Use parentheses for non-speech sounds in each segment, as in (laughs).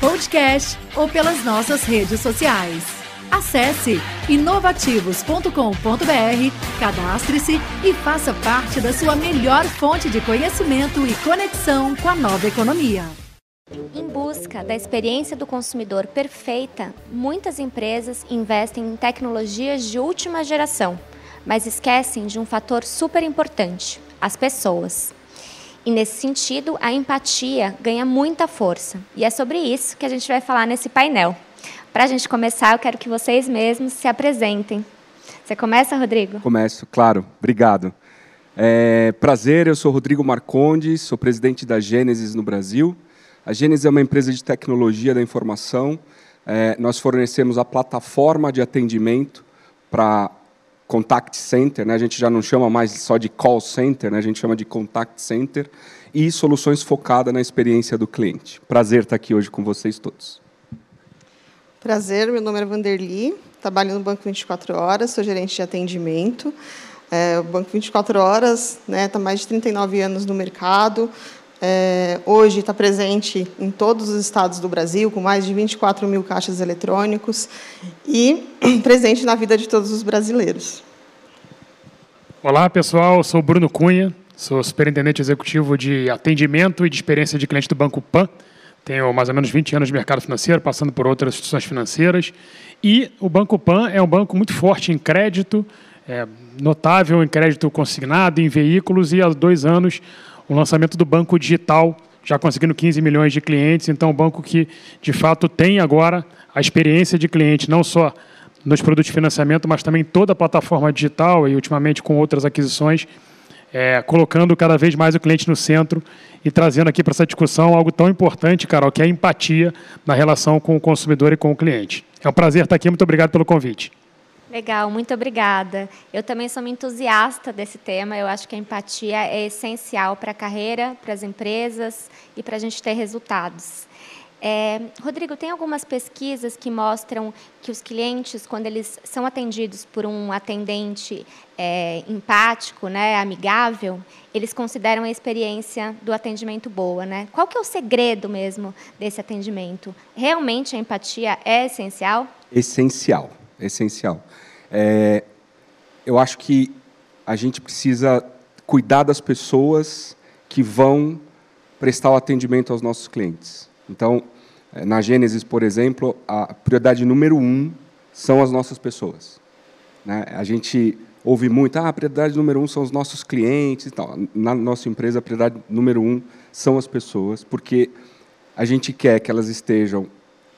podcast ou pelas nossas redes sociais. Acesse inovativos.com.br, cadastre-se e faça parte da sua melhor fonte de conhecimento e conexão com a nova economia. Em busca da experiência do consumidor perfeita, muitas empresas investem em tecnologias de última geração, mas esquecem de um fator super importante: as pessoas. E nesse sentido, a empatia ganha muita força. E é sobre isso que a gente vai falar nesse painel. Para a gente começar, eu quero que vocês mesmos se apresentem. Você começa, Rodrigo? Começo, claro. Obrigado. É, prazer, eu sou Rodrigo Marcondes, sou presidente da Gênesis no Brasil. A Gênesis é uma empresa de tecnologia da informação. É, nós fornecemos a plataforma de atendimento para contact center, né? a gente já não chama mais só de call center, né? a gente chama de contact center, e soluções focadas na experiência do cliente. Prazer estar aqui hoje com vocês todos. Prazer, meu nome é Vanderly, trabalho no Banco 24 Horas, sou gerente de atendimento. É, o Banco 24 Horas está né, tá mais de 39 anos no mercado, é, hoje está presente em todos os estados do Brasil, com mais de 24 mil caixas eletrônicos e (clears throat) presente na vida de todos os brasileiros. Olá, pessoal. Sou Bruno Cunha, sou superintendente executivo de atendimento e de experiência de cliente do Banco Pan. Tenho mais ou menos 20 anos de mercado financeiro, passando por outras instituições financeiras. E o Banco Pan é um banco muito forte em crédito, é, notável em crédito consignado, em veículos, e há dois anos o lançamento do banco digital, já conseguindo 15 milhões de clientes. Então, um banco que, de fato, tem agora a experiência de cliente, não só nos produtos de financiamento, mas também toda a plataforma digital e, ultimamente, com outras aquisições, é, colocando cada vez mais o cliente no centro e trazendo aqui para essa discussão algo tão importante, Carol, que é a empatia na relação com o consumidor e com o cliente. É um prazer estar aqui, muito obrigado pelo convite. Legal, muito obrigada. Eu também sou uma entusiasta desse tema. Eu acho que a empatia é essencial para a carreira, para as empresas e para a gente ter resultados. É, Rodrigo, tem algumas pesquisas que mostram que os clientes, quando eles são atendidos por um atendente é, empático, né, amigável, eles consideram a experiência do atendimento boa. Né? Qual que é o segredo mesmo desse atendimento? Realmente a empatia é essencial? Essencial, essencial. É, eu acho que a gente precisa cuidar das pessoas que vão prestar o atendimento aos nossos clientes. Então, é, na Gênesis, por exemplo, a prioridade número um são as nossas pessoas. Né? A gente ouve muito, ah, a prioridade número um são os nossos clientes. Então, na nossa empresa, a prioridade número um são as pessoas, porque a gente quer que elas estejam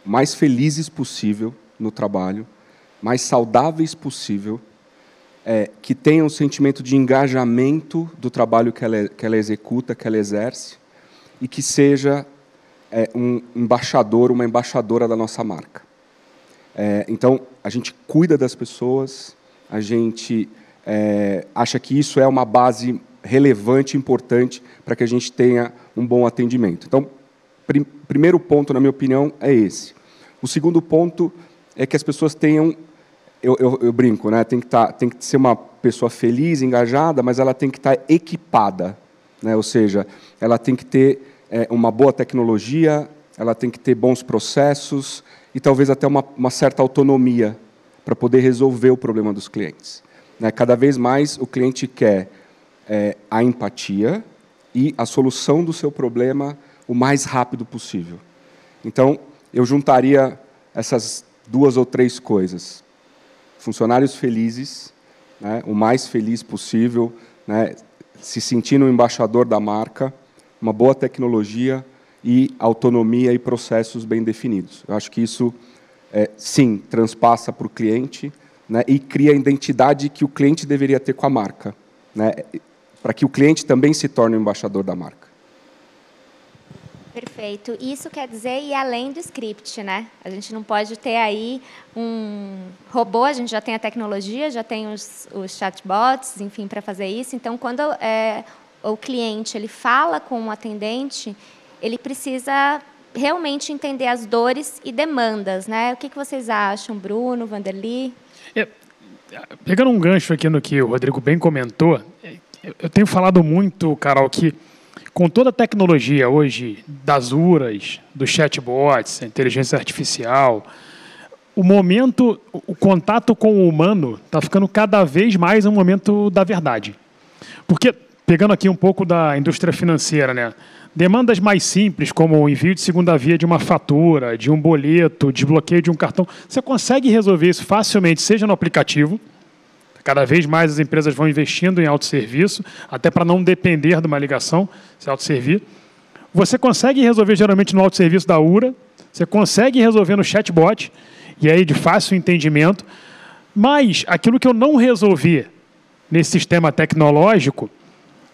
mais felizes possível no trabalho, mais saudáveis possível, é, que tenham um sentimento de engajamento do trabalho que ela, que ela executa, que ela exerce, e que seja é, um embaixador, uma embaixadora da nossa marca. É, então, a gente cuida das pessoas, a gente é, acha que isso é uma base relevante, importante, para que a gente tenha um bom atendimento. Então, prim primeiro ponto, na minha opinião, é esse. O segundo ponto é que as pessoas tenham eu, eu, eu, brinco, né? Tem que, tá, tem que ser uma pessoa feliz, engajada, mas ela tem que estar tá equipada, né? Ou seja, ela tem que ter é, uma boa tecnologia, ela tem que ter bons processos e talvez até uma, uma certa autonomia para poder resolver o problema dos clientes. Né? Cada vez mais o cliente quer é, a empatia e a solução do seu problema o mais rápido possível. Então, eu juntaria essas duas ou três coisas funcionários felizes, né, o mais feliz possível, né, se sentindo um embaixador da marca, uma boa tecnologia e autonomia e processos bem definidos. Eu acho que isso, é, sim, transpassa para o cliente né, e cria a identidade que o cliente deveria ter com a marca, né, para que o cliente também se torne o embaixador da marca. Perfeito. Isso quer dizer ir além do script, né? A gente não pode ter aí um robô, a gente já tem a tecnologia, já tem os, os chatbots, enfim, para fazer isso. Então, quando é, o cliente ele fala com o atendente, ele precisa realmente entender as dores e demandas, né? O que, que vocês acham, Bruno, Vanderly? É, pegando um gancho aqui no que o Rodrigo bem comentou, eu tenho falado muito, Carol, que com toda a tecnologia hoje das URAs, dos chatbots, inteligência artificial, o momento, o contato com o humano está ficando cada vez mais um momento da verdade. Porque, pegando aqui um pouco da indústria financeira, né? Demandas mais simples, como o envio de segunda via de uma fatura, de um boleto, desbloqueio de um cartão, você consegue resolver isso facilmente, seja no aplicativo, Cada vez mais as empresas vão investindo em autosserviço, até para não depender de uma ligação, se autosservir. Você consegue resolver geralmente no autosserviço da URA, você consegue resolver no chatbot, e aí de fácil entendimento, mas aquilo que eu não resolvi nesse sistema tecnológico,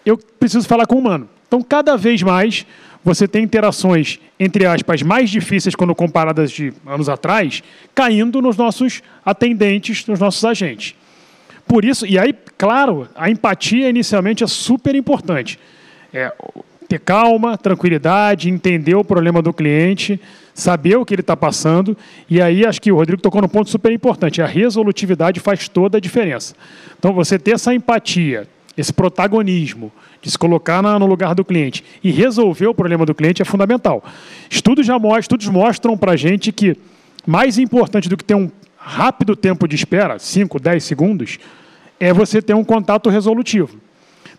eu preciso falar com o humano. Então, cada vez mais, você tem interações, entre aspas, mais difíceis quando comparadas de anos atrás, caindo nos nossos atendentes, nos nossos agentes. Por isso, e aí, claro, a empatia inicialmente é super importante. É, ter calma, tranquilidade, entender o problema do cliente, saber o que ele está passando. E aí acho que o Rodrigo tocou num ponto super importante. A resolutividade faz toda a diferença. Então, você ter essa empatia, esse protagonismo de se colocar no lugar do cliente e resolver o problema do cliente é fundamental. Estudos já mostram, estudos mostram para a gente que mais importante do que ter um rápido tempo de espera, 5, 10 segundos, é você ter um contato resolutivo.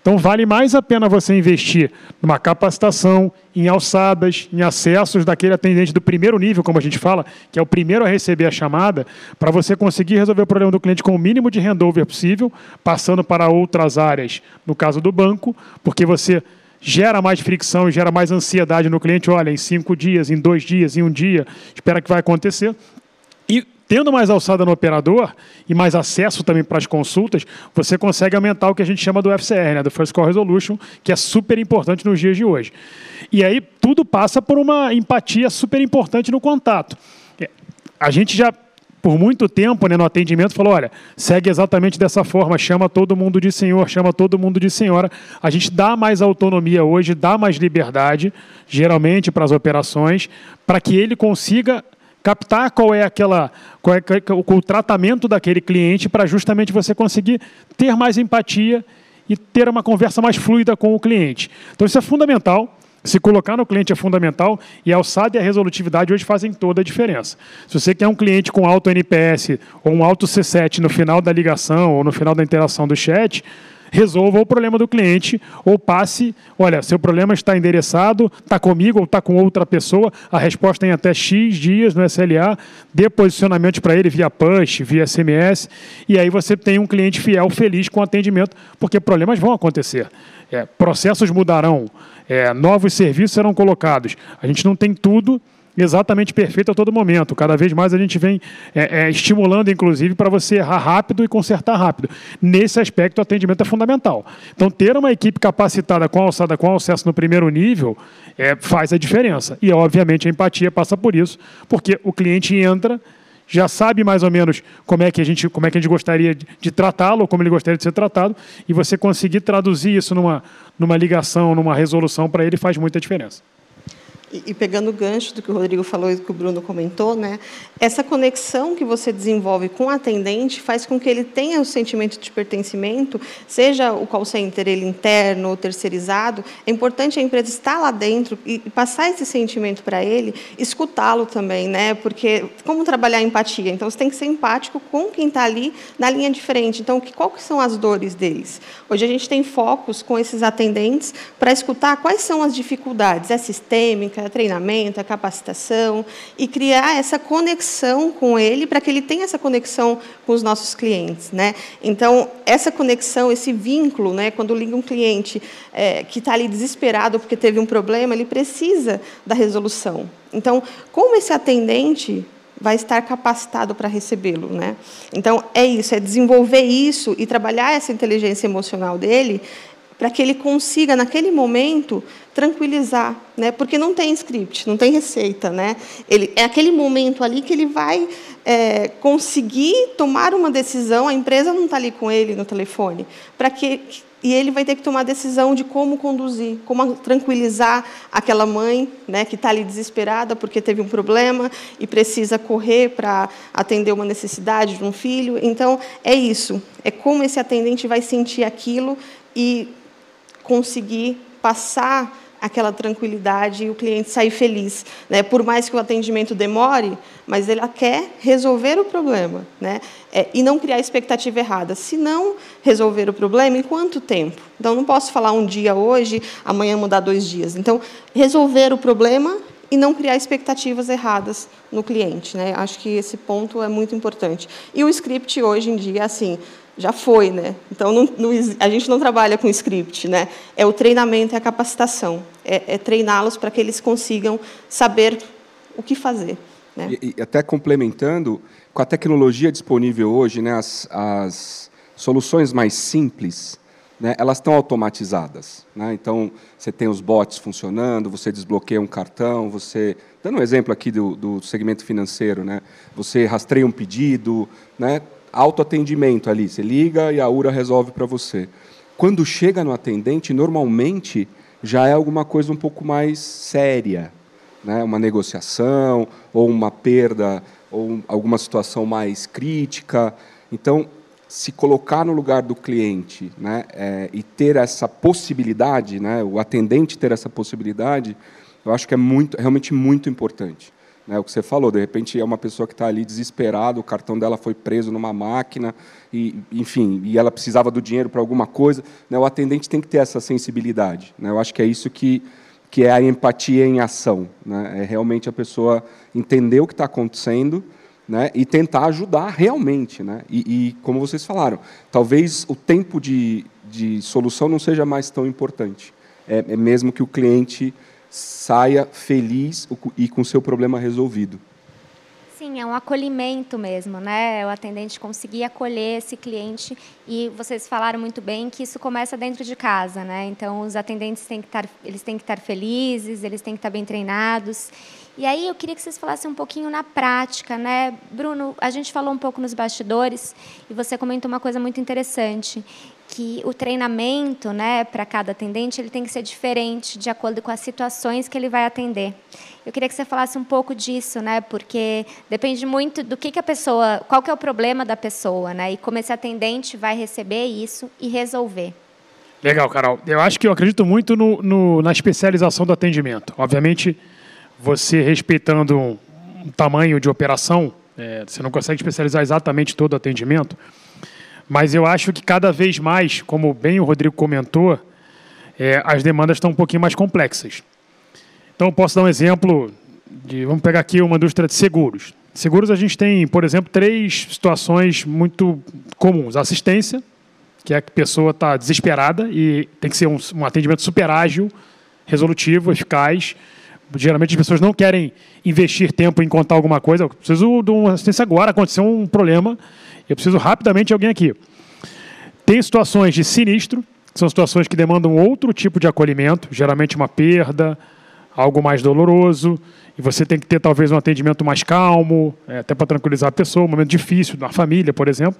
Então, vale mais a pena você investir numa capacitação, em alçadas, em acessos daquele atendente do primeiro nível, como a gente fala, que é o primeiro a receber a chamada, para você conseguir resolver o problema do cliente com o mínimo de handover possível, passando para outras áreas, no caso do banco, porque você gera mais fricção gera mais ansiedade no cliente. Olha, em cinco dias, em dois dias, em um dia, espera que vai acontecer. Tendo mais alçada no operador e mais acesso também para as consultas, você consegue aumentar o que a gente chama do FCR, né, do First Call Resolution, que é super importante nos dias de hoje. E aí tudo passa por uma empatia super importante no contato. É, a gente já por muito tempo, né, no atendimento, falou: olha, segue exatamente dessa forma, chama todo mundo de senhor, chama todo mundo de senhora. A gente dá mais autonomia hoje, dá mais liberdade, geralmente para as operações, para que ele consiga captar qual é aquela qual é, o, o tratamento daquele cliente para justamente você conseguir ter mais empatia e ter uma conversa mais fluida com o cliente. Então isso é fundamental. Se colocar no cliente é fundamental e a alçada e a resolutividade hoje fazem toda a diferença. Se você quer um cliente com alto NPS ou um alto C7 no final da ligação ou no final da interação do chat, resolva o problema do cliente ou passe, olha, seu problema está endereçado, está comigo ou está com outra pessoa, a resposta em até X dias no SLA, dê posicionamento para ele via push, via SMS, e aí você tem um cliente fiel, feliz com o atendimento, porque problemas vão acontecer. É, processos mudarão, é, novos serviços serão colocados. A gente não tem tudo exatamente perfeito a todo momento. Cada vez mais a gente vem é, é, estimulando, inclusive, para você errar rápido e consertar rápido. Nesse aspecto, o atendimento é fundamental. Então, ter uma equipe capacitada com alçada, com acesso no primeiro nível, é, faz a diferença. E, obviamente, a empatia passa por isso, porque o cliente entra já sabe mais ou menos como é que a gente, como é que a gente gostaria de, de tratá-lo, como ele gostaria de ser tratado, e você conseguir traduzir isso numa, numa ligação, numa resolução para ele faz muita diferença. E, pegando o gancho do que o Rodrigo falou e do que o Bruno comentou, né, essa conexão que você desenvolve com o atendente faz com que ele tenha o sentimento de pertencimento, seja o call center ele interno ou terceirizado. É importante a empresa estar lá dentro e, e passar esse sentimento para ele, escutá-lo também, né, porque como trabalhar a empatia? Então você tem que ser empático com quem está ali na linha de frente. Então, que, qual que são as dores deles? Hoje a gente tem focos com esses atendentes para escutar quais são as dificuldades. É sistêmica? É treinamento, é capacitação, e criar essa conexão com ele para que ele tenha essa conexão com os nossos clientes. Né? Então, essa conexão, esse vínculo, né, quando liga um cliente é, que está ali desesperado porque teve um problema, ele precisa da resolução. Então, como esse atendente vai estar capacitado para recebê-lo, né? Então é isso, é desenvolver isso e trabalhar essa inteligência emocional dele para que ele consiga, naquele momento, tranquilizar, né? porque não tem script, não tem receita. Né? Ele, é aquele momento ali que ele vai é, conseguir tomar uma decisão, a empresa não está ali com ele no telefone, para que e ele vai ter que tomar a decisão de como conduzir, como tranquilizar aquela mãe né, que está ali desesperada porque teve um problema e precisa correr para atender uma necessidade de um filho. Então, é isso. É como esse atendente vai sentir aquilo e conseguir passar aquela tranquilidade e o cliente sair feliz. Né? Por mais que o atendimento demore, mas ele quer resolver o problema né? É, e não criar expectativa errada. Se não resolver o problema, em quanto tempo? Então, não posso falar um dia hoje, amanhã mudar dois dias. Então, resolver o problema e não criar expectativas erradas no cliente. Né? Acho que esse ponto é muito importante. E o script, hoje em dia, assim, já foi, né? Então não, não, a gente não trabalha com script, né? É o treinamento, é a capacitação, é, é treiná-los para que eles consigam saber o que fazer. Né? E, e, até complementando, com a tecnologia disponível hoje, né, as, as soluções mais simples, né, elas estão automatizadas. Né? Então, você tem os bots funcionando, você desbloqueia um cartão, você... Dando um exemplo aqui do, do segmento financeiro, né? você rastreia um pedido, né? Autoatendimento ali. Você liga e a URA resolve para você. Quando chega no atendente, normalmente já é alguma coisa um pouco mais séria, né? uma negociação, ou uma perda, ou alguma situação mais crítica. Então, se colocar no lugar do cliente né? É, e ter essa possibilidade, né? o atendente ter essa possibilidade, eu acho que é muito, realmente muito importante. Né, o que você falou, de repente é uma pessoa que está ali desesperada, o cartão dela foi preso numa máquina, e, enfim, e ela precisava do dinheiro para alguma coisa. Né, o atendente tem que ter essa sensibilidade. Né, eu acho que é isso que, que é a empatia em ação. Né, é realmente a pessoa entender o que está acontecendo né, e tentar ajudar realmente. Né, e, e, como vocês falaram, talvez o tempo de, de solução não seja mais tão importante. É, é mesmo que o cliente saia feliz e com seu problema resolvido. Sim, é um acolhimento mesmo, né? O atendente conseguir acolher esse cliente e vocês falaram muito bem que isso começa dentro de casa, né? Então os atendentes têm que estar, eles têm que estar felizes, eles têm que estar bem treinados. E aí eu queria que vocês falassem um pouquinho na prática, né? Bruno, a gente falou um pouco nos bastidores e você comentou uma coisa muito interessante, que o treinamento, né, para cada atendente, ele tem que ser diferente de acordo com as situações que ele vai atender. Eu queria que você falasse um pouco disso, né, porque depende muito do que, que a pessoa, qual que é o problema da pessoa, né, e como esse atendente vai receber isso e resolver. Legal, Carol. Eu acho que eu acredito muito no, no, na especialização do atendimento. Obviamente, você respeitando um, tamanho de operação, é, você não consegue especializar exatamente todo o atendimento, mas eu acho que cada vez mais, como bem o Rodrigo comentou, é, as demandas estão um pouquinho mais complexas. Então, posso dar um exemplo de, vamos pegar aqui uma indústria de seguros. Seguros a gente tem, por exemplo, três situações muito comuns. Assistência, que é que a pessoa está desesperada e tem que ser um, um atendimento super ágil, resolutivo, eficaz. Geralmente as pessoas não querem investir tempo em contar alguma coisa. Eu preciso de uma assistência agora, aconteceu um problema eu preciso rapidamente de alguém aqui. Tem situações de sinistro, que são situações que demandam outro tipo de acolhimento, geralmente uma perda, algo mais doloroso, e você tem que ter talvez um atendimento mais calmo, é, até para tranquilizar a pessoa, um momento difícil, na família, por exemplo.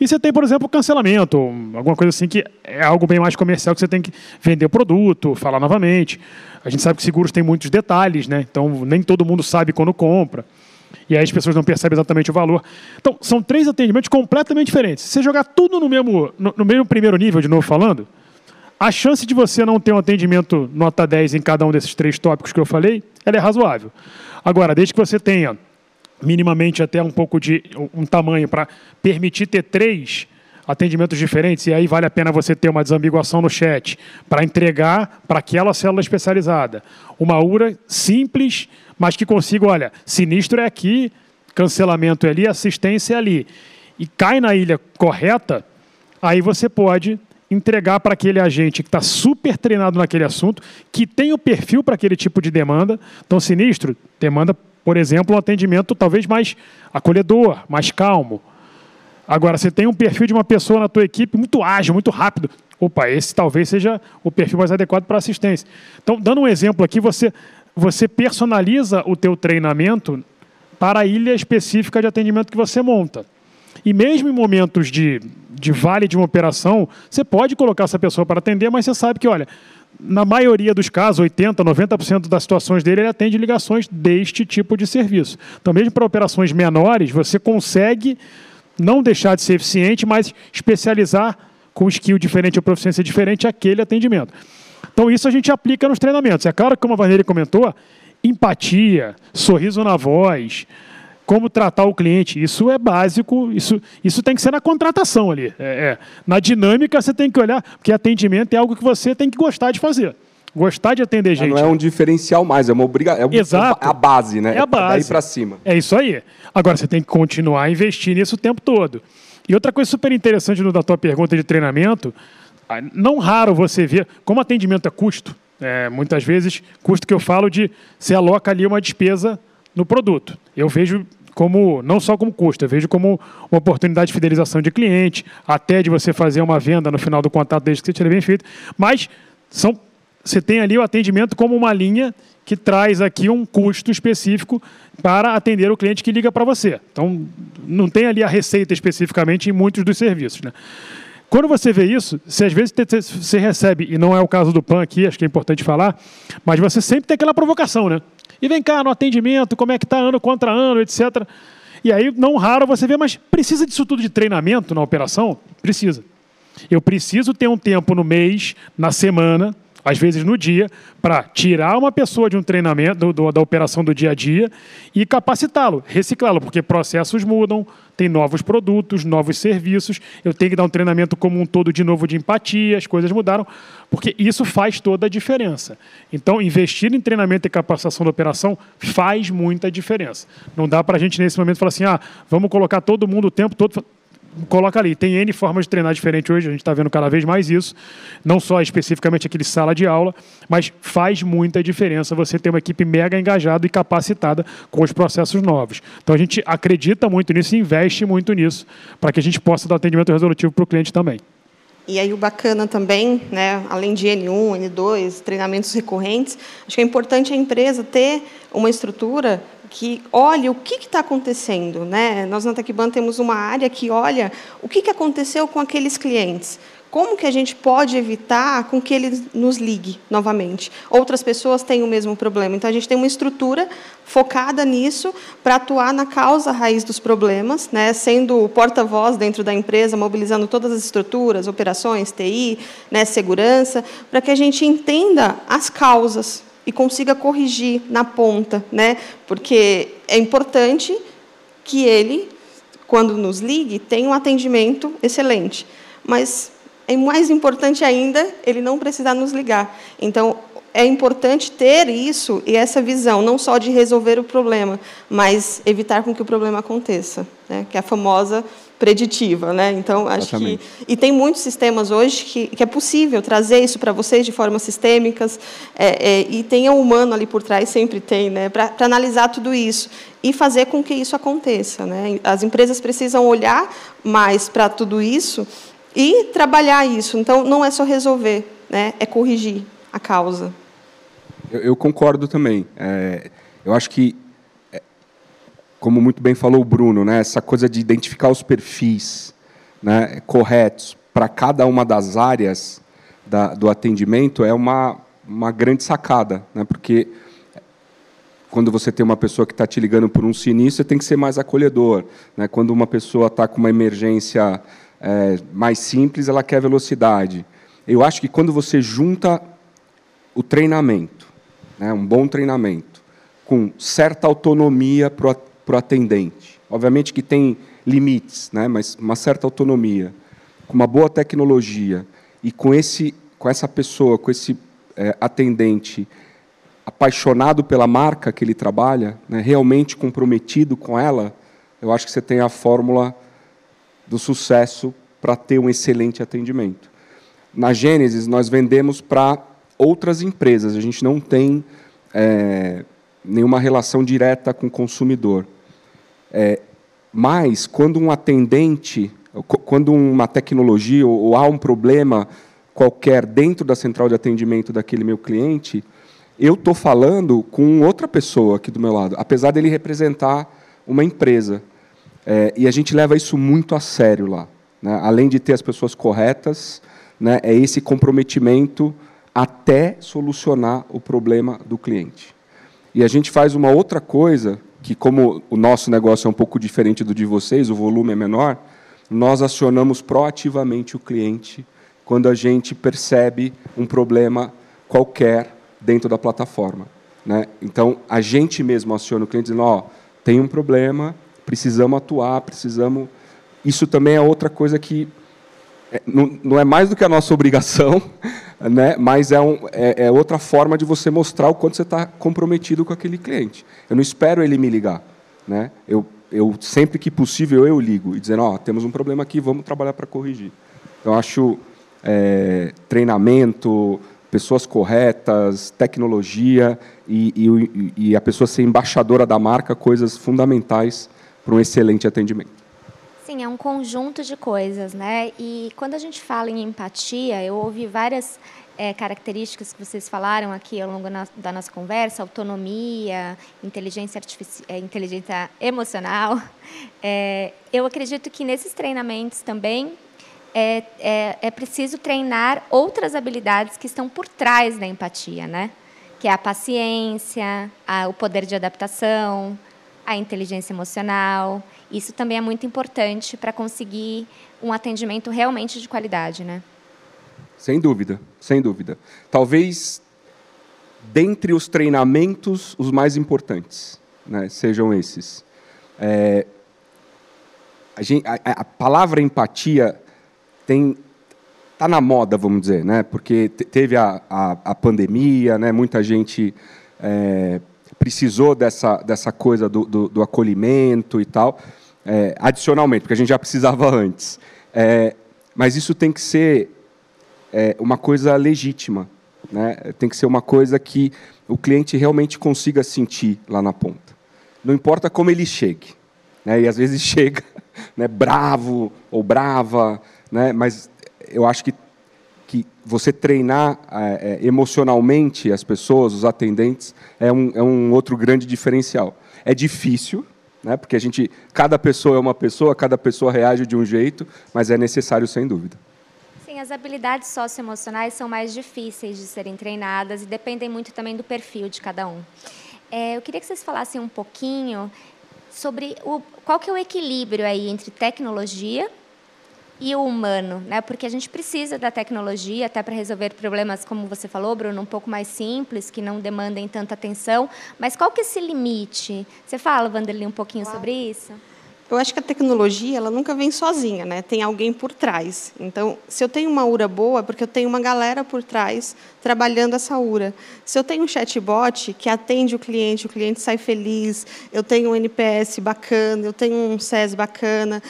E você tem, por exemplo, cancelamento, alguma coisa assim que é algo bem mais comercial que você tem que vender o produto, falar novamente. A gente sabe que seguros tem muitos detalhes, né? Então nem todo mundo sabe quando compra. E aí as pessoas não percebem exatamente o valor. Então, são três atendimentos completamente diferentes. Se você jogar tudo no mesmo, no, mesmo primeiro nível, de novo falando, a chance de você não ter um atendimento nota 10 em cada um desses três tópicos que eu falei, ela é razoável. Agora, desde que você tenha minimamente até um pouco de um tamanho para permitir ter três atendimentos diferentes, e aí vale a pena você ter uma desambiguação no chat para entregar para aquela célula especializada. Uma URA simples, mas que consiga, olha, sinistro é aqui, cancelamento é ali, assistência é ali. E cai na ilha correta, aí você pode entregar para aquele agente que está super treinado naquele assunto, que tem o perfil para aquele tipo de demanda. Então, sinistro demanda, por exemplo, um atendimento talvez mais acolhedor, mais calmo. Agora, você tem um perfil de uma pessoa na tua equipe muito ágil, muito rápido. Opa, esse talvez seja o perfil mais adequado para assistência. Então, dando um exemplo aqui, você, você personaliza o teu treinamento para a ilha específica de atendimento que você monta. E mesmo em momentos de, de vale de uma operação, você pode colocar essa pessoa para atender, mas você sabe que, olha, na maioria dos casos, 80%, 90% das situações dele, ele atende ligações deste tipo de serviço. Então, mesmo para operações menores, você consegue não deixar de ser eficiente, mas especializar com skill diferente ou proficiência diferente aquele atendimento. Então, isso a gente aplica nos treinamentos. É claro que, como a Vanessa comentou, empatia, sorriso na voz, como tratar o cliente, isso é básico, isso, isso tem que ser na contratação ali. É, é. Na dinâmica, você tem que olhar, porque atendimento é algo que você tem que gostar de fazer. Gostar de atender gente. Não é um diferencial mais, é uma obrigação. É Exato. a base, né? É a base. Daí para cima. É isso aí. Agora, você tem que continuar a investir nisso o tempo todo. E outra coisa super interessante no, da tua pergunta de treinamento, ah, não raro você ver, como atendimento é custo, é, muitas vezes, custo que eu falo de você aloca ali uma despesa no produto. Eu vejo como não só como custo, eu vejo como uma oportunidade de fidelização de cliente, até de você fazer uma venda no final do contrato desde que você tiver bem feito. Mas são você tem ali o atendimento como uma linha que traz aqui um custo específico para atender o cliente que liga para você. Então, não tem ali a receita especificamente em muitos dos serviços. Né? Quando você vê isso, você às vezes você recebe, e não é o caso do PAN aqui, acho que é importante falar, mas você sempre tem aquela provocação, né? E vem cá no atendimento, como é que está ano contra ano, etc. E aí, não raro você vê, mas precisa disso tudo de treinamento na operação? Precisa. Eu preciso ter um tempo no mês, na semana, às vezes no dia, para tirar uma pessoa de um treinamento, do, da operação do dia a dia e capacitá-lo, reciclá-lo, porque processos mudam, tem novos produtos, novos serviços, eu tenho que dar um treinamento como um todo de novo de empatia, as coisas mudaram, porque isso faz toda a diferença. Então, investir em treinamento e capacitação da operação faz muita diferença. Não dá para a gente, nesse momento, falar assim, ah, vamos colocar todo mundo o tempo todo coloca ali. Tem N formas de treinar diferente hoje, a gente está vendo cada vez mais isso. Não só especificamente aquele sala de aula, mas faz muita diferença você ter uma equipe mega engajada e capacitada com os processos novos. Então a gente acredita muito nisso e investe muito nisso, para que a gente possa dar atendimento resolutivo para o cliente também. E aí o bacana também, né, além de N1, N2, treinamentos recorrentes, acho que é importante a empresa ter uma estrutura que olhe o que está acontecendo. Né? Nós na TecBan temos uma área que olha o que, que aconteceu com aqueles clientes. Como que a gente pode evitar com que ele nos ligue novamente? Outras pessoas têm o mesmo problema. Então, a gente tem uma estrutura focada nisso para atuar na causa raiz dos problemas, né? sendo porta-voz dentro da empresa, mobilizando todas as estruturas, operações, TI, né? segurança, para que a gente entenda as causas e consiga corrigir na ponta, né? Porque é importante que ele, quando nos ligue, tenha um atendimento excelente. Mas é mais importante ainda ele não precisar nos ligar. Então, é importante ter isso e essa visão, não só de resolver o problema, mas evitar com que o problema aconteça, né? que é a famosa preditiva, né? Então acho Exatamente. que e tem muitos sistemas hoje que, que é possível trazer isso para vocês de formas sistêmicas é, é, e tem o humano ali por trás sempre tem, né? Para analisar tudo isso e fazer com que isso aconteça, né? As empresas precisam olhar mais para tudo isso e trabalhar isso. Então não é só resolver, né? É corrigir a causa. Eu, eu concordo também. É, eu acho que como muito bem falou o Bruno, né, essa coisa de identificar os perfis né, corretos para cada uma das áreas da, do atendimento é uma, uma grande sacada, né, porque quando você tem uma pessoa que está te ligando por um sinistro, você tem que ser mais acolhedor. Né? Quando uma pessoa está com uma emergência é, mais simples, ela quer velocidade. Eu acho que quando você junta o treinamento, né, um bom treinamento, com certa autonomia para o para o atendente. Obviamente que tem limites, né, mas uma certa autonomia, com uma boa tecnologia e com, esse, com essa pessoa, com esse é, atendente apaixonado pela marca que ele trabalha, né, realmente comprometido com ela, eu acho que você tem a fórmula do sucesso para ter um excelente atendimento. Na Gênesis, nós vendemos para outras empresas, a gente não tem é, nenhuma relação direta com o consumidor. É, mas quando um atendente, quando uma tecnologia ou, ou há um problema qualquer dentro da central de atendimento daquele meu cliente, eu estou falando com outra pessoa aqui do meu lado, apesar dele representar uma empresa. É, e a gente leva isso muito a sério lá. Né? Além de ter as pessoas corretas, né, é esse comprometimento até solucionar o problema do cliente. E a gente faz uma outra coisa, que como o nosso negócio é um pouco diferente do de vocês, o volume é menor, nós acionamos proativamente o cliente quando a gente percebe um problema qualquer dentro da plataforma. Né? Então, a gente mesmo aciona o cliente dizendo, ó, oh, tem um problema, precisamos atuar, precisamos... Isso também é outra coisa que não, não é mais do que a nossa obrigação, (laughs) né? mas é, um, é, é outra forma de você mostrar o quanto você está comprometido com aquele cliente. Eu não espero ele me ligar. Né? Eu, eu sempre que possível, eu ligo e dizendo, ó, oh, temos um problema aqui, vamos trabalhar para corrigir. Então, acho é, treinamento, pessoas corretas, tecnologia e, e, e, a pessoa ser embaixadora da marca, coisas fundamentais para um excelente atendimento. Sim, é um conjunto de coisas, né? E quando a gente fala em empatia, eu ouvi várias é, características que vocês falaram aqui ao longo na, da nossa conversa, autonomia, inteligência artificial, é, inteligência emocional. É, (laughs) eu acredito que nesses treinamentos também é, é, é preciso treinar outras habilidades que estão por trás da empatia, né? Que é a paciência, a, o poder de adaptação, a inteligência emocional. Isso também é muito importante para conseguir um atendimento realmente de qualidade, né? Sem dúvida, sem dúvida. Talvez dentre os treinamentos os mais importantes, né, sejam esses. É, a, gente, a, a, palavra empatia tem tá na moda, vamos dizer, né? Porque teve a, a, a pandemia, né? Muita gente é, precisou dessa dessa coisa do, do, do acolhimento e tal, é, adicionalmente, porque a gente já precisava (laughs) antes. É, mas isso tem que ser é, uma coisa legítima, né? Tem que ser uma coisa que o cliente realmente consiga sentir lá na ponta. Não importa como ele chegue, né? E às vezes (laughs) chega, né? Bravo ou brava né? mas eu acho que, que você treinar é, é, emocionalmente as pessoas, os atendentes, é um, é um outro grande diferencial. É difícil, né? porque a gente, cada pessoa é uma pessoa, cada pessoa reage de um jeito, mas é necessário sem dúvida. Sim, as habilidades socioemocionais são mais difíceis de serem treinadas e dependem muito também do perfil de cada um. É, eu queria que vocês falassem um pouquinho sobre o, qual que é o equilíbrio aí entre tecnologia e o humano, né? Porque a gente precisa da tecnologia até para resolver problemas, como você falou, Bruno, um pouco mais simples, que não demandem tanta atenção. Mas qual que é esse limite? Você fala, Vanderlei, um pouquinho sobre isso? Eu acho que a tecnologia ela nunca vem sozinha, né? Tem alguém por trás. Então, se eu tenho uma URA boa, é porque eu tenho uma galera por trás trabalhando essa URA. Se eu tenho um chatbot que atende o cliente, o cliente sai feliz, eu tenho um NPS bacana, eu tenho um SES bacana,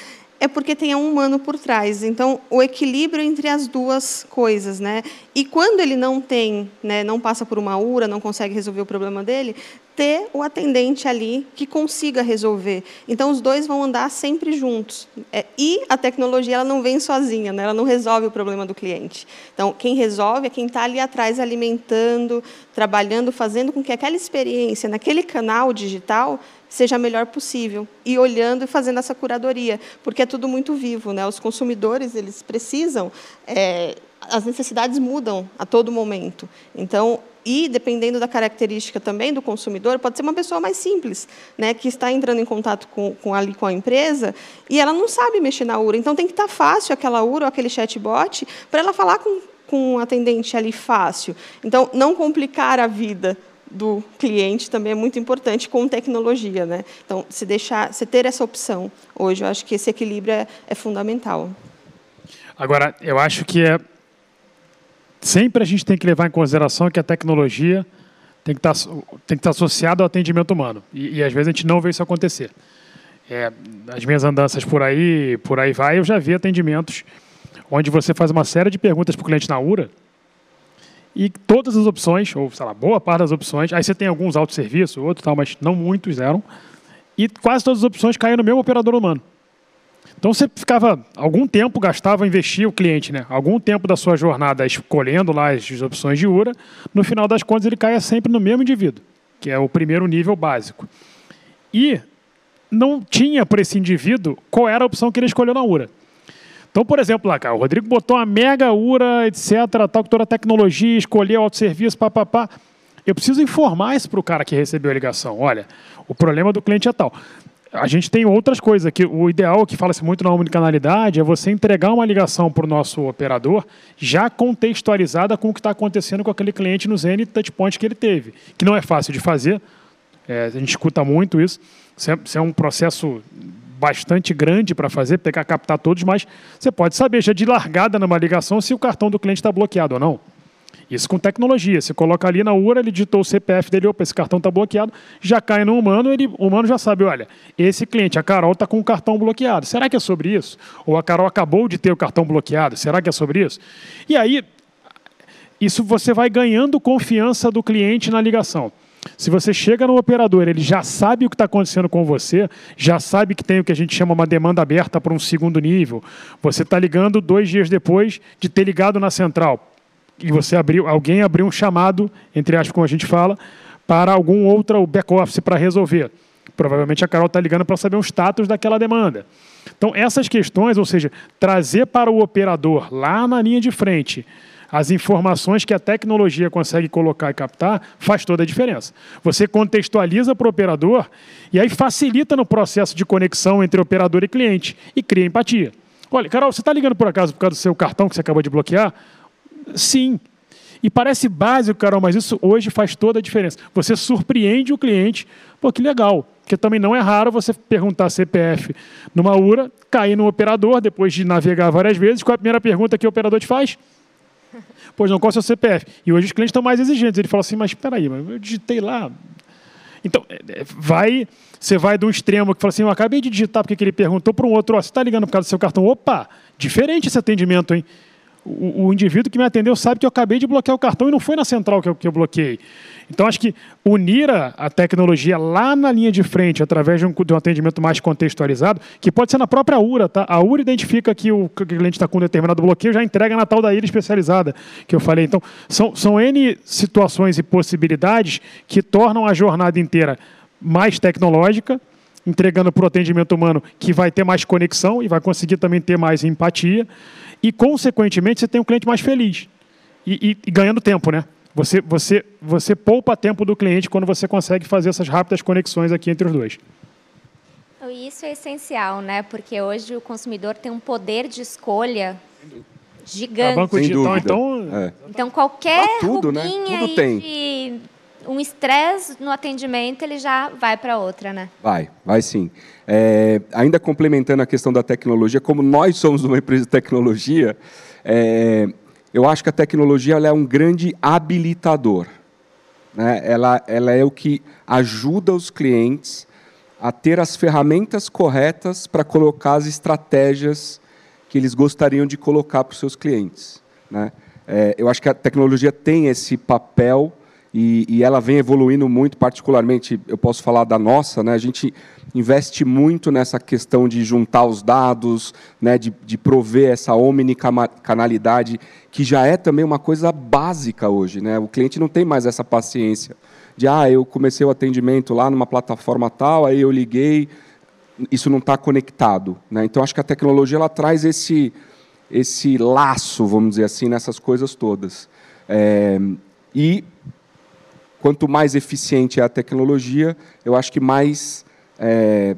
é porque tem um humano por trás. Então, o equilíbrio entre as duas coisas, né? E quando ele não tem, né, não passa por uma URA, não consegue resolver o problema dele, ter o atendente ali que consiga resolver. Então, os dois vão andar sempre juntos. É, e a tecnologia ela não vem sozinha, né? ela não resolve o problema do cliente. Então, quem resolve é quem está ali atrás alimentando, trabalhando, fazendo com que aquela experiência naquele canal digital seja a melhor possível e olhando e fazendo essa curadoria, porque é tudo muito vivo, né? Os consumidores eles precisam, é, as necessidades mudam a todo momento. Então, e dependendo da característica também do consumidor, pode ser uma pessoa mais simples, né, que está entrando em contato com, com, ali, com a empresa e ela não sabe mexer na URA. Então tem que estar fácil aquela URA ou aquele chatbot para ela falar com, com um atendente ali fácil. Então, não complicar a vida do cliente também é muito importante com tecnologia, né? Então, se deixar, se ter essa opção hoje, eu acho que esse equilíbrio é, é fundamental. Agora, eu acho que é sempre a gente tem que levar em consideração que a tecnologia tem que estar, tá tem que estar tá associada ao atendimento humano. E, e, às vezes a gente não vê isso acontecer. É, as minhas andanças por aí, por aí vai, eu já vi atendimentos onde você faz uma série de perguntas para o cliente na URA e todas as opções, ou sei lá, boa parte das opções, aí você tem alguns autosserviços, outros tal, mas não muitos eram, e quase todas as opções caíam no mesmo operador humano. Então você ficava algum tempo, gastava, investia o cliente, né? Algum tempo da sua jornada escolhendo lá as opções de URA, no final das contas ele caia sempre no mesmo indivíduo, que é o primeiro nível básico. E não tinha para esse indivíduo qual era a opção que ele escolheu na URA. Então, por exemplo, lá, cara, o Rodrigo botou uma mega URA, etc., tal, que toda a tecnologia, escolheu autosserviço, papapá. Eu preciso informar isso para o cara que recebeu a ligação. Olha, o problema do cliente é tal. A gente tem outras coisas que o ideal que fala-se muito na omnicanalidade é você entregar uma ligação para o nosso operador já contextualizada com o que está acontecendo com aquele cliente nos N touchpoints que ele teve, que não é fácil de fazer. É, a gente escuta muito isso. Isso é, isso é um processo bastante grande para fazer, pegar, captar todos, mas você pode saber já de largada numa ligação se o cartão do cliente está bloqueado ou não. Isso com tecnologia. Você coloca ali na URA, ele digitou o CPF dele, opa, esse cartão está bloqueado, já cai no humano, ele, o humano já sabe, olha, esse cliente, a Carol, está com o cartão bloqueado. Será que é sobre isso? Ou a Carol acabou de ter o cartão bloqueado, será que é sobre isso? E aí, isso você vai ganhando confiança do cliente na ligação. Se você chega no operador, ele já sabe o que está acontecendo com você, já sabe que tem o que a gente chama uma demanda aberta para um segundo nível. Você está ligando dois dias depois de ter ligado na central. E você abriu, alguém abriu um chamado, entre aspas, como a gente fala, para algum outro back-office para resolver. Provavelmente a Carol está ligando para saber o status daquela demanda. Então, essas questões, ou seja, trazer para o operador lá na linha de frente as informações que a tecnologia consegue colocar e captar, faz toda a diferença. Você contextualiza para o operador e aí facilita no processo de conexão entre operador e cliente e cria empatia. Olha, Carol, você está ligando por acaso por causa do seu cartão que você acabou de bloquear? Sim. E parece básico, Carol, mas isso hoje faz toda a diferença. Você surpreende o cliente, pô, que legal. Porque também não é raro você perguntar CPF numa URA, cair no operador, depois de navegar várias vezes, qual é a primeira pergunta que o operador te faz? Pois não, qual é o seu CPF? E hoje os clientes estão mais exigentes. Ele fala assim, mas espera aí, eu digitei lá. Então, é, é, vai, você vai de um extremo que fala assim, eu acabei de digitar porque ele perguntou para um outro, você está ligando por causa do seu cartão? Opa, diferente esse atendimento, hein? O, o, indivíduo que me atendeu sabe que eu acabei de bloquear o cartão e não foi na central que eu, que eu bloqueei. Então, acho que unir a, a, tecnologia lá na linha de frente, através de um, de um, atendimento mais contextualizado, que pode ser na própria URA, tá? A URA identifica que o, que o cliente está com um determinado bloqueio, já entrega na tal da ilha especializada que eu falei. Então, são, são N situações e possibilidades que tornam a jornada inteira mais tecnológica, entregando para o atendimento humano que vai ter mais conexão e vai conseguir também ter mais empatia e, consequentemente, você tem um cliente mais feliz e, e, e ganhando tempo, né? Você, você, você poupa tempo do cliente quando você consegue fazer essas rápidas conexões aqui entre os dois. Isso é essencial, né? Porque hoje o consumidor tem um poder de escolha gigante. A banco digital, então, é. então qualquer ah, tudo, né? Tudo tem. de um estresse no atendimento, ele já vai para outra, né? Vai, vai sim. É, ainda complementando a questão da tecnologia, como nós somos uma empresa de tecnologia, é, eu acho que a tecnologia é um grande habilitador. Né? Ela, ela é o que ajuda os clientes a ter as ferramentas corretas para colocar as estratégias que eles gostariam de colocar para os seus clientes. Né? É, eu acho que a tecnologia tem esse papel e, e, ela vem evoluindo muito, particularmente, eu posso falar da nossa, né? a gente investe muito nessa questão de juntar os dados, né? de, de prover essa omnicanalidade, que já é também uma coisa básica hoje. Né? O cliente não tem mais essa paciência de, ah, eu comecei o atendimento lá numa plataforma tal, aí eu liguei, isso não está conectado. Né? Então, acho que a tecnologia ela traz esse, esse laço, vamos dizer assim, nessas coisas todas. É, e quanto mais eficiente é a tecnologia, eu acho que mais é,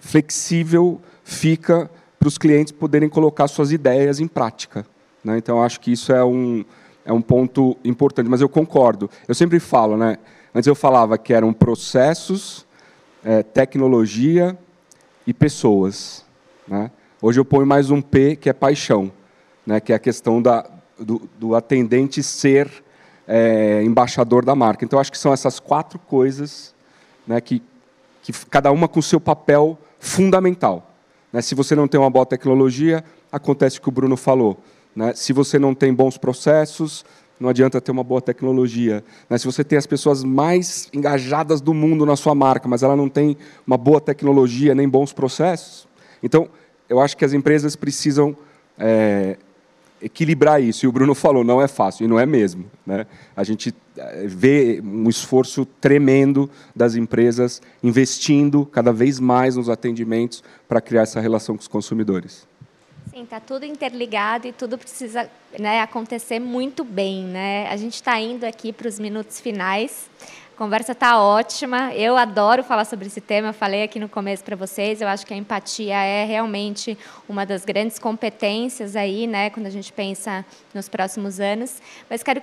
flexível fica para os clientes poderem colocar suas ideias em prática. Né? Então, acho que isso é um, é um ponto importante. Mas eu concordo. Eu sempre falo, né? antes eu falava que eram processos, é, tecnologia e pessoas. Né? Hoje eu ponho mais um P, que é paixão, né? que é a questão da, do, do atendente ser é, embaixador da marca. Então, acho que são essas quatro coisas né, que, que cada uma com seu papel fundamental. Né? Se você não tem uma boa tecnologia, acontece o que o Bruno falou. Né? Se você não tem bons processos, não adianta ter uma boa tecnologia. Né? Se você tem as pessoas mais engajadas do mundo na sua marca, mas ela não tem uma boa tecnologia nem bons processos, então eu acho que as empresas precisam é, equilibrar isso. E o Bruno falou, não é fácil, e não é mesmo. Né? A gente é, vê um esforço tremendo das empresas investindo cada vez mais nos atendimentos para criar essa relação com os consumidores. Sim, está tudo interligado e tudo precisa né, acontecer muito bem. Né? A gente está indo aqui para os minutos finais. A conversa está ótima. Eu adoro falar sobre esse tema. Eu falei aqui no começo para vocês. Eu acho que a empatia é realmente uma das grandes competências aí, né, quando a gente pensa nos próximos anos. Mas quero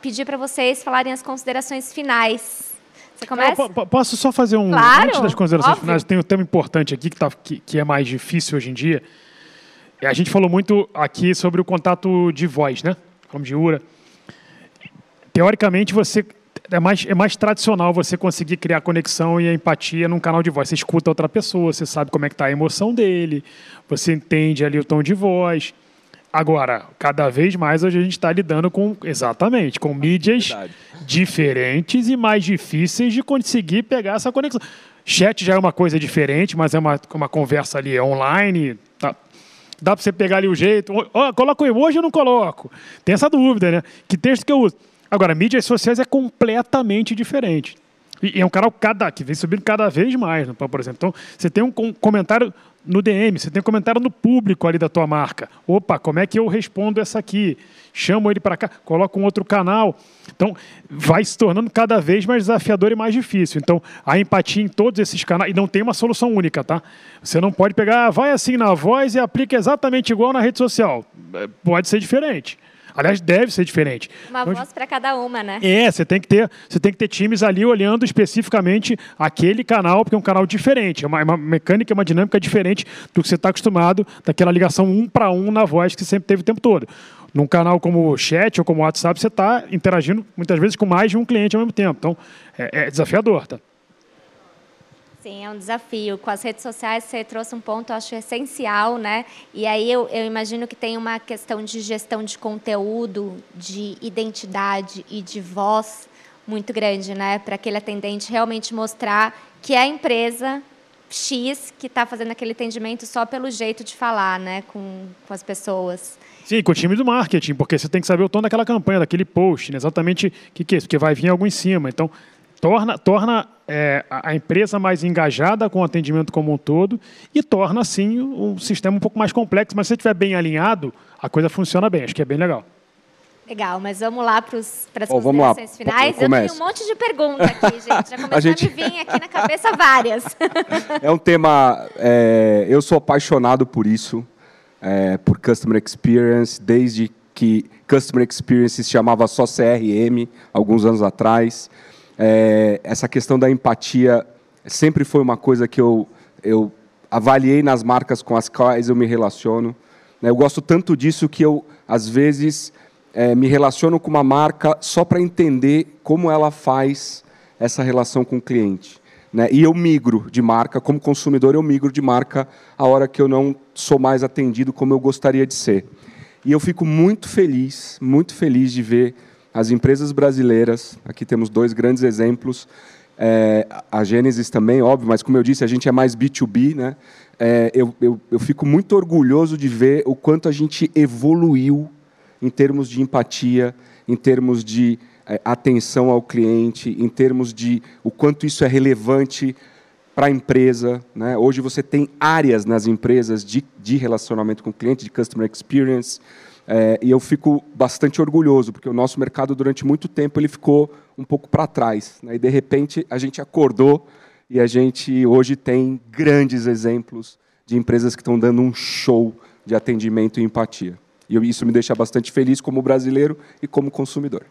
pedir para vocês falarem as considerações finais. Você começa? Eu, posso só fazer um claro, antes das considerações óbvio. finais? Tem um tema importante aqui que, tá, que, que é mais difícil hoje em dia é, a gente falou muito aqui sobre o contato de voz, né? Falamos de URA. Teoricamente, você é mais, é mais tradicional você conseguir criar conexão e empatia num canal de voz. Você escuta outra pessoa, você sabe como é que está a emoção dele, você entende ali o tom de voz. Agora, cada vez mais hoje a gente está lidando com, exatamente, com mídias Verdade. diferentes e mais difíceis de conseguir pegar essa conexão. Chat já é uma coisa diferente, mas é uma, uma conversa ali online, tá, Dá para você pegar ali o jeito. Oh, coloco emoji ou não coloco? Tem essa dúvida, né? Que texto que eu uso? Agora, mídias sociais é completamente diferente. E é um canal cada, que vem subindo cada vez mais, né, por exemplo. Então, você tem um comentário no DM, você tem um comentário no público ali da tua marca. Opa, como é que eu respondo essa aqui? Chamo ele para cá, coloco um outro canal. Então, vai se tornando cada vez mais desafiador e mais difícil. Então, a empatia em todos esses canais, e não tem uma solução única, tá? Você não pode pegar, ah, vai assim na voz e aplica exatamente igual na rede social. É, pode ser diferente. Aliás, deve ser diferente. Uma então, voz para cada uma, né? É, você tem que ter, você tem que ter times ali olhando especificamente aquele canal, porque é um canal diferente, é uma, é uma mecânica, é uma dinâmica diferente do que você está acostumado, daquela ligação um para um na voz que sempre teve o tempo todo. Num canal como o chat ou como o WhatsApp, você está interagindo muitas vezes com mais de um cliente ao mesmo tempo. Então, é, é desafiador, tá? Sim, é um desafio. Com as redes sociais, você trouxe um ponto, eu acho, essencial, né? E aí eu, eu imagino que tem uma questão de gestão de conteúdo, de identidade e de voz muito grande, né? Para aquele atendente realmente mostrar que é a empresa X que está fazendo aquele atendimento só pelo jeito de falar, né? Com, com as pessoas. Sim, com o time do marketing, porque você tem que saber o tom daquela campanha, daquele post, né? exatamente o que, que é isso, porque vai vir algo em cima. Então, torna, torna é, a empresa mais engajada com o atendimento como um todo e torna, assim, o, sistema um pouco mais complexo. Mas se você estiver bem alinhado, a coisa funciona bem. Acho que é bem legal. Legal, mas vamos lá para as oh, considerações finais. Eu, eu tenho um monte de perguntas aqui, gente. (laughs) Já começou a, gente... a me vir aqui na cabeça várias. (laughs) é um tema... É, eu sou apaixonado por isso, é, por Customer Experience, desde que Customer Experience se chamava só CRM, alguns anos atrás. É, essa questão da empatia sempre foi uma coisa que eu, eu avaliei nas marcas com as quais eu me relaciono. Né? Eu gosto tanto disso que eu, às vezes, é, me relaciono com uma marca só para entender como ela faz essa relação com o cliente. Né? E eu migro de marca, como consumidor, eu migro de marca a hora que eu não sou mais atendido como eu gostaria de ser. E eu fico muito feliz, muito feliz de ver as empresas brasileiras, aqui temos dois grandes exemplos, é, a Gênesis também, óbvio, mas como eu disse, a gente é mais B2B, né? É, eu, eu, eu fico muito orgulhoso de ver o quanto a gente evoluiu em termos de empatia, em termos de é, atenção ao cliente, em termos de o quanto isso é relevante para a empresa. Né? Hoje você tem áreas nas empresas de, de relacionamento com o cliente, de customer experience, é, e eu fico bastante orgulhoso, porque o nosso mercado, durante muito tempo, ele ficou um pouco para trás. Né? E, de repente, a gente acordou e a gente hoje tem grandes exemplos de empresas que estão dando um show de atendimento e empatia. E isso me deixa bastante feliz como brasileiro e como consumidor.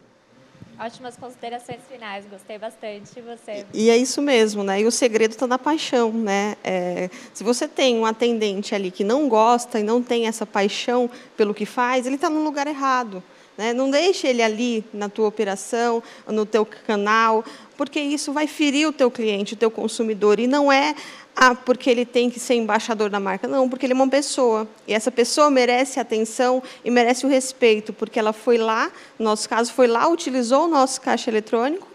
Ótimas considerações finais, gostei bastante você. E é isso mesmo, né? E o segredo está na paixão, né? É, se você tem um atendente ali que não gosta e não tem essa paixão pelo que faz, ele está no lugar errado. Né? Não deixe ele ali na tua operação, no teu canal, porque isso vai ferir o teu cliente, o teu consumidor. E não é ah, porque ele tem que ser embaixador da marca. Não, porque ele é uma pessoa. E essa pessoa merece atenção e merece o respeito, porque ela foi lá, no nosso caso, foi lá, utilizou o nosso caixa eletrônico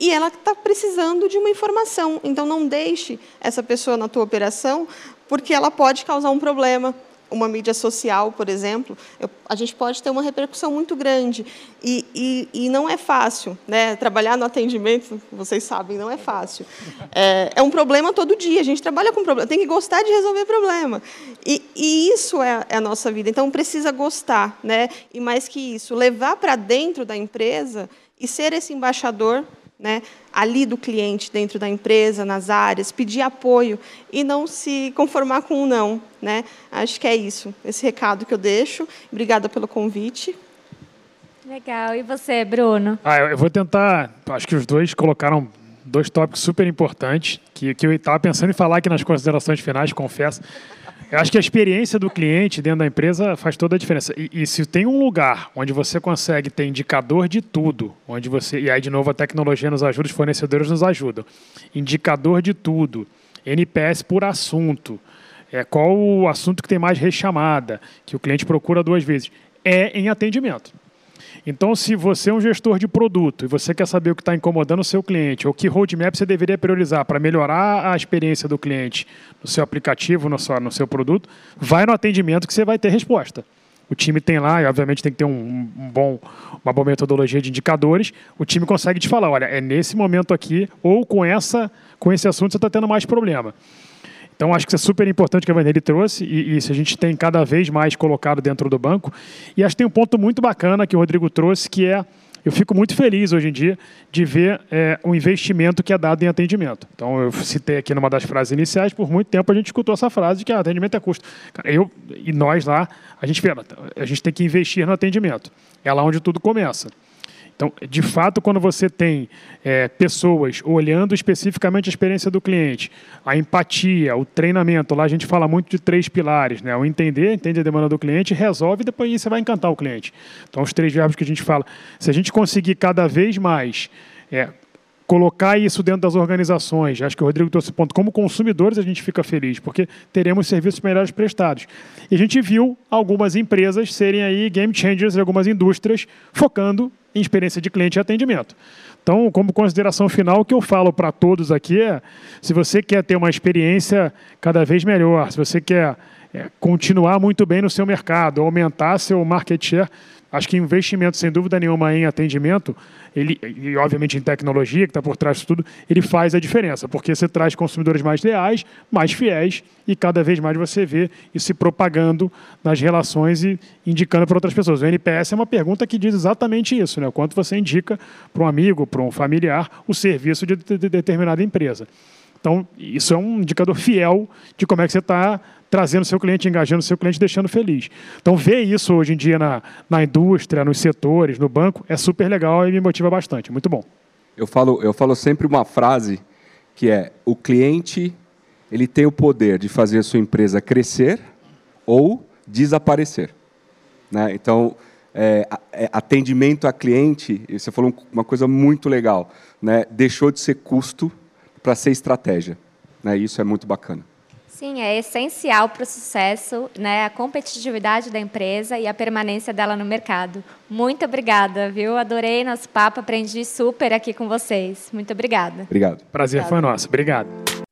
e ela está precisando de uma informação. Então, não deixe essa pessoa na tua operação, porque ela pode causar um problema uma mídia social, por exemplo, eu, a gente pode ter uma repercussão muito grande. E, e, e, não é fácil. Né? Trabalhar no atendimento, vocês sabem, não é fácil. É, é um problema todo dia. A gente trabalha com problema. Tem que gostar de resolver problema. E, e isso é, é, a nossa vida. Então, precisa gostar. Né? E mais que isso, levar para dentro da empresa e ser esse embaixador né, ali do cliente dentro da empresa, nas áreas, pedir apoio e não se conformar com um não. Né? Acho que é isso, esse recado que eu deixo. Obrigada pelo convite. Legal. E você, Bruno? Ah, eu vou tentar. Acho que os dois colocaram dois tópicos super importantes que, que eu estava pensando em falar aqui nas considerações finais, confesso. Eu acho que a experiência do cliente dentro da empresa faz toda a diferença. E, e, se tem um lugar onde você consegue ter indicador de tudo, onde você. E aí, de novo, a tecnologia nos ajuda, os fornecedores nos ajudam. Indicador de tudo, NPS por assunto. É, qual o assunto que tem mais rechamada, que o cliente procura duas vezes? É em atendimento. Então, se você é um gestor de produto e você quer saber o que está incomodando o seu cliente, ou que roadmap você deveria priorizar para melhorar a experiência do cliente no seu aplicativo, no seu, no seu produto, vai no atendimento que você vai ter resposta. O time tem lá, e obviamente tem que ter um, um, bom, uma boa metodologia de indicadores. O time consegue te falar, olha, é nesse momento aqui, ou com, essa, com esse assunto você está tendo mais problema. Então, acho que isso é super importante que a Vanderlei trouxe e, e isso a gente tem cada vez mais colocado dentro do banco. E acho que tem um ponto muito bacana que o Rodrigo trouxe, que é eu fico muito feliz hoje em dia de ver é, o investimento que é dado em atendimento. Então, eu citei aqui numa das frases iniciais, por muito tempo a gente escutou essa frase de que ah, atendimento é custo. Eu e nós lá, a gente, a gente tem que investir no atendimento. É lá onde tudo começa. Então, de fato, quando você tem é, pessoas olhando especificamente a experiência do cliente, a empatia, o treinamento, lá a gente fala muito de três pilares, né? O entender, entende a demanda do cliente, resolve e depois você vai encantar o cliente. Então, os três verbos que a gente fala. Se a gente conseguir cada vez mais é, colocar isso dentro das organizações. Acho que o Rodrigo trouxe ponto. Como consumidores, a gente fica feliz, porque teremos serviços melhores prestados. E a gente viu algumas empresas serem aí game changers, algumas indústrias, focando em experiência de cliente e atendimento. Então, como consideração final, o que eu falo para todos aqui é: se você quer ter uma experiência cada vez melhor, se você quer é, continuar muito bem no seu mercado, aumentar seu market share, acho que investimento, sem dúvida nenhuma, em atendimento ele, e obviamente em tecnologia, que está por trás disso tudo, ele faz a diferença, porque você traz consumidores mais leais, mais fiéis, e cada vez mais você vê isso se propagando nas relações e indicando para outras pessoas. O NPS é uma pergunta que diz exatamente isso, né? quanto você indica para um amigo, para um familiar, o serviço de, de, de determinada empresa. Então, isso é um indicador fiel de como é que você está trazendo seu cliente, engajando seu cliente, deixando feliz. Então, ver isso hoje em dia na, na indústria, nos setores, no banco, é super legal e me motiva bastante. Muito bom. Eu falo, eu falo sempre uma frase que é: o cliente ele tem o poder de fazer a sua empresa crescer ou desaparecer. Né? Então, é, é, atendimento a cliente, você falou uma coisa muito legal, né? deixou de ser custo para ser estratégia. Né? Isso é muito bacana. Sim, é essencial para o sucesso, né, a competitividade da empresa e a permanência dela no mercado. Muito obrigada, viu? Adorei nosso papo, aprendi super aqui com vocês. Muito obrigada. Obrigado. Prazer Obrigado. foi nosso. Obrigado.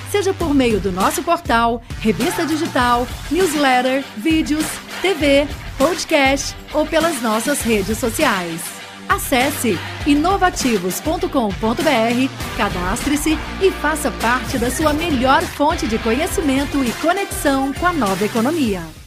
seja por meio do nosso portal, revista digital, newsletter, vídeos, TV, podcast ou pelas nossas redes sociais. Acesse inovativos.com.br, cadastre-se e faça parte da sua melhor fonte de conhecimento e conexão com a nova economia.